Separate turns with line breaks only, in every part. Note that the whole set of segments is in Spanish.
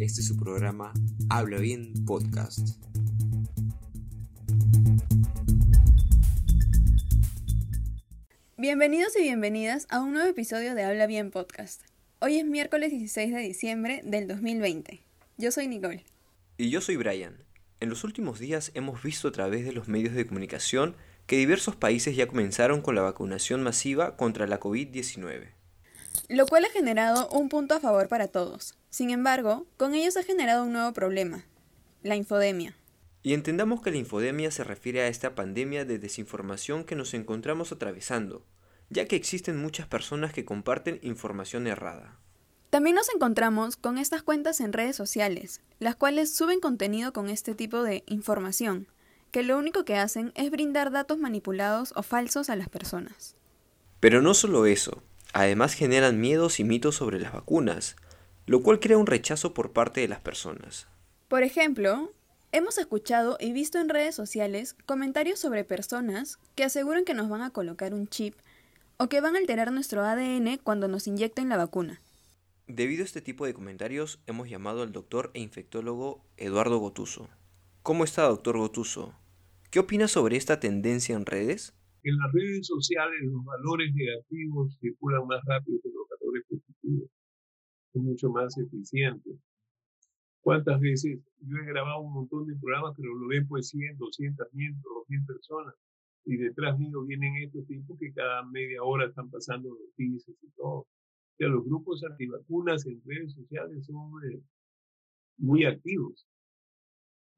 Este es su programa Habla Bien Podcast.
Bienvenidos y bienvenidas a un nuevo episodio de Habla Bien Podcast. Hoy es miércoles 16 de diciembre del 2020. Yo soy Nicole.
Y yo soy Brian. En los últimos días hemos visto a través de los medios de comunicación que diversos países ya comenzaron con la vacunación masiva contra la COVID-19.
Lo cual ha generado un punto a favor para todos. Sin embargo, con ello se ha generado un nuevo problema, la infodemia.
Y entendamos que la infodemia se refiere a esta pandemia de desinformación que nos encontramos atravesando, ya que existen muchas personas que comparten información errada.
También nos encontramos con estas cuentas en redes sociales, las cuales suben contenido con este tipo de información, que lo único que hacen es brindar datos manipulados o falsos a las personas.
Pero no solo eso, además generan miedos y mitos sobre las vacunas, lo cual crea un rechazo por parte de las personas.
Por ejemplo, hemos escuchado y visto en redes sociales comentarios sobre personas que aseguran que nos van a colocar un chip o que van a alterar nuestro ADN cuando nos inyecten la vacuna.
Debido a este tipo de comentarios, hemos llamado al doctor e infectólogo Eduardo Gotuso. ¿Cómo está, doctor Gotuso? ¿Qué opina sobre esta tendencia en redes?
En las redes sociales los valores negativos circulan más rápido que los valores positivos. Es mucho más eficiente. ¿Cuántas veces yo he grabado un montón de programas, pero lo ven pues 100, 200, 100, 200 personas? Y detrás mío vienen estos tipos que cada media hora están pasando noticias y todo los grupos antivacunas en redes sociales son eh, muy activos,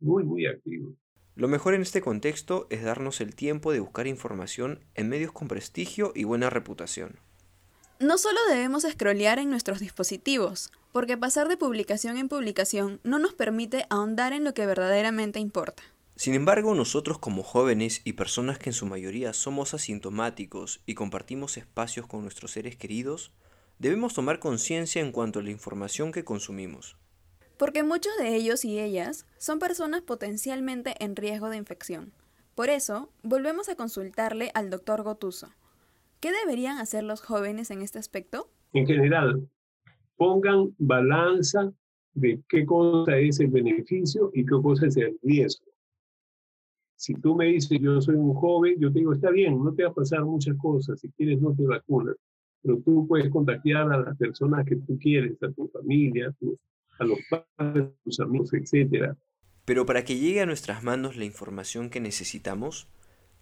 muy, muy activos.
Lo mejor en este contexto es darnos el tiempo de buscar información en medios con prestigio y buena reputación.
No solo debemos scrollear en nuestros dispositivos, porque pasar de publicación en publicación no nos permite ahondar en lo que verdaderamente importa.
Sin embargo, nosotros como jóvenes y personas que en su mayoría somos asintomáticos y compartimos espacios con nuestros seres queridos, debemos tomar conciencia en cuanto a la información que consumimos.
Porque muchos de ellos y ellas son personas potencialmente en riesgo de infección. Por eso, volvemos a consultarle al doctor Gotuso. ¿Qué deberían hacer los jóvenes en este aspecto?
En general, pongan balanza de qué cosa es el beneficio y qué cosa es el riesgo. Si tú me dices, yo soy un joven, yo te digo, está bien, no te va a pasar muchas cosas, si quieres no te vacunas pero tú puedes contactar a las personas que tú quieres, a tu familia, a, los padres, a amigos, etc.
Pero para que llegue a nuestras manos la información que necesitamos,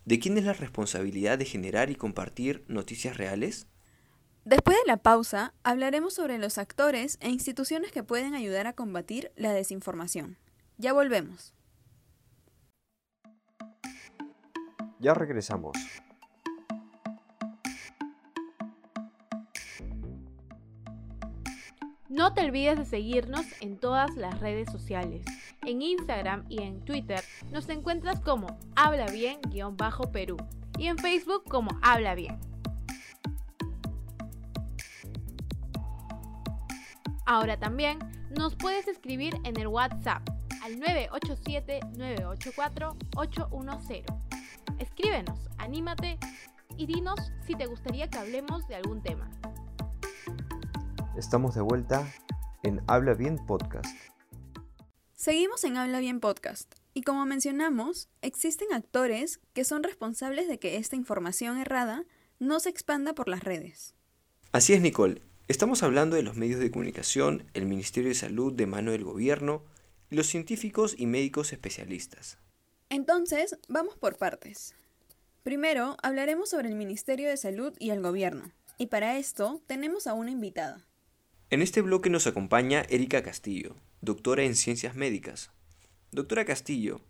¿de quién es la responsabilidad de generar y compartir noticias reales?
Después de la pausa, hablaremos sobre los actores e instituciones que pueden ayudar a combatir la desinformación. Ya volvemos.
Ya regresamos.
No te olvides de seguirnos en todas las redes sociales. En Instagram y en Twitter nos encuentras como Habla Bien-Perú y en Facebook como Habla Bien. Ahora también nos puedes escribir en el WhatsApp al 987-984-810. Escríbenos, anímate y dinos si te gustaría que hablemos de algún tema.
Estamos de vuelta en Habla Bien Podcast.
Seguimos en Habla Bien Podcast y como mencionamos, existen actores que son responsables de que esta información errada no se expanda por las redes.
Así es, Nicole. Estamos hablando de los medios de comunicación, el Ministerio de Salud de mano del gobierno y los científicos y médicos especialistas.
Entonces, vamos por partes. Primero, hablaremos sobre el Ministerio de Salud y el gobierno. Y para esto tenemos a una invitada.
En este bloque nos acompaña Erika Castillo, doctora en Ciencias Médicas. Doctora Castillo,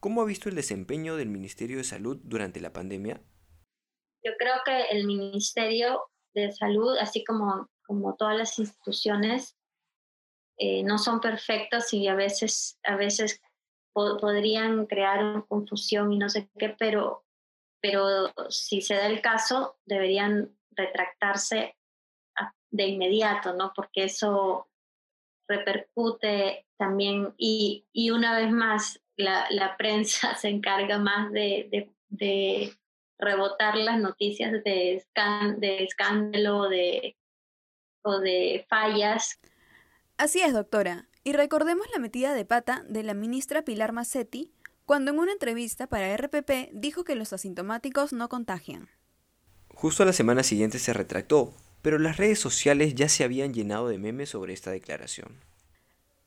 ¿cómo ha visto el desempeño del Ministerio de Salud durante la pandemia?
Yo creo que el Ministerio de Salud, así como, como todas las instituciones, eh, no son perfectas y a veces, a veces podrían crear confusión y no sé qué, pero, pero si se da el caso, deberían retractarse de inmediato, ¿no? Porque eso repercute también y, y una vez más la, la, prensa se encarga más de, de, de rebotar las noticias de, de escándalo, de, o de fallas.
Así es, doctora. Y recordemos la metida de pata de la ministra Pilar Massetti cuando en una entrevista para RPP dijo que los asintomáticos no contagian.
Justo a la semana siguiente se retractó, pero las redes sociales ya se habían llenado de memes sobre esta declaración.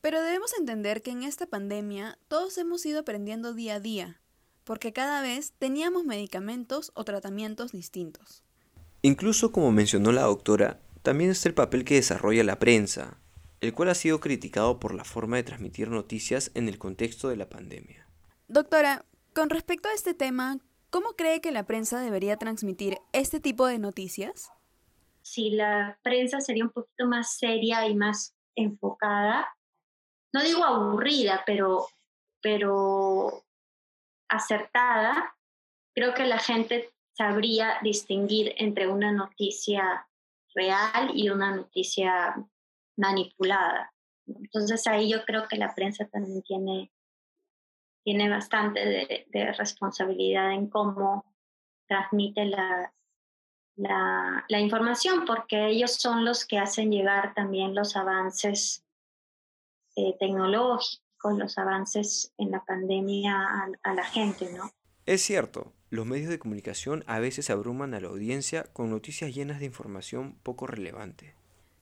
Pero debemos entender que en esta pandemia todos hemos ido aprendiendo día a día, porque cada vez teníamos medicamentos o tratamientos distintos.
Incluso como mencionó la doctora, también está el papel que desarrolla la prensa, el cual ha sido criticado por la forma de transmitir noticias en el contexto de la pandemia.
Doctora, con respecto a este tema, ¿cómo cree que la prensa debería transmitir este tipo de noticias?
Si la prensa sería un poquito más seria y más enfocada, no digo aburrida, pero, pero acertada, creo que la gente sabría distinguir entre una noticia real y una noticia manipulada. Entonces ahí yo creo que la prensa también tiene, tiene bastante de, responsabilidad en cómo transmite la, la, información, porque ellos son los que hacen llegar también los avances eh, tecnológicos, los avances en la pandemia a, a la gente, ¿no?
Es cierto, los medios de comunicación a veces abruman a la audiencia con noticias llenas de información poco relevante.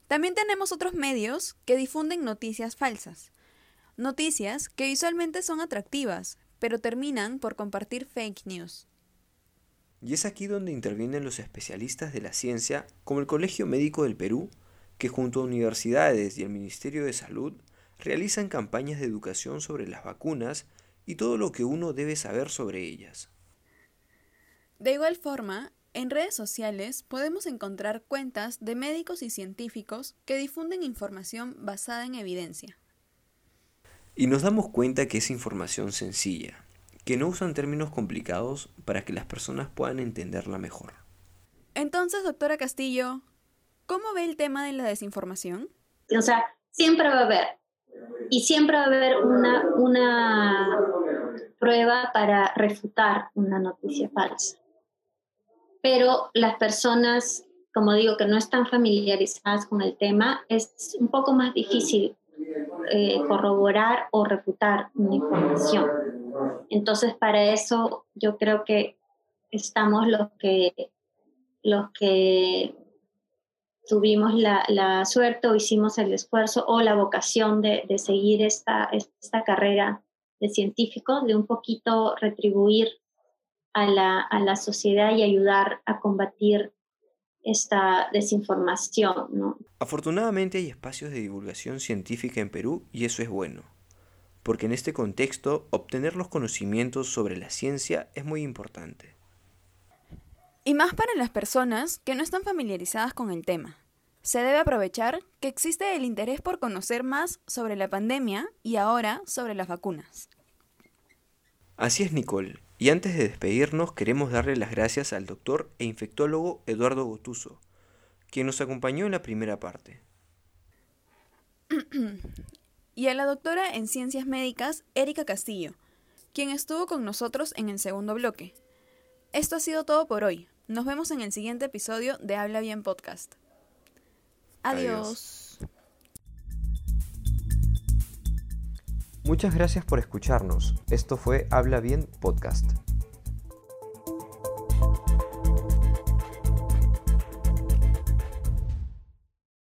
También tenemos otros medios que difunden noticias falsas. Noticias que visualmente son atractivas, pero terminan por compartir fake news.
Y es aquí donde intervienen los especialistas de la ciencia, como el Colegio Médico del Perú, que junto a universidades y el Ministerio de Salud realizan campañas de educación sobre las vacunas y todo lo que uno debe saber sobre ellas.
De igual forma, en redes sociales podemos encontrar cuentas de médicos y científicos que difunden información basada en evidencia.
Y nos damos cuenta que es información sencilla, que no usan términos complicados para que las personas puedan entenderla mejor.
Entonces, doctora Castillo, ¿cómo ve el tema de la desinformación?
O sea, siempre va a haber, y siempre va a haber una, una prueba para refutar una noticia falsa pero las personas, como digo, que no están familiarizadas con el tema, es un poco más difícil eh, corroborar o refutar una información. Entonces, para eso yo creo que estamos los que, los que tuvimos la, suerte o hicimos el esfuerzo o la vocación de, de seguir esta, esta carrera de científico, de un poquito retribuir a la, a la sociedad y ayudar a combatir esta desinformación. ¿no?
Afortunadamente hay espacios de divulgación científica en Perú y eso es bueno, porque en este contexto obtener los conocimientos sobre la ciencia es muy importante.
Y más para las personas que no están familiarizadas con el tema. Se debe aprovechar que existe el interés por conocer más sobre la pandemia y ahora sobre las vacunas.
Así es, Nicole. Y antes de despedirnos, queremos darle las gracias al doctor e infectólogo Eduardo Gotuso, quien nos acompañó en la primera parte.
y a la doctora en ciencias médicas, Erika Castillo, quien estuvo con nosotros en el segundo bloque. Esto ha sido todo por hoy. Nos vemos en el siguiente episodio de Habla Bien Podcast. Adiós.
Muchas gracias por escucharnos. Esto fue Habla Bien Podcast.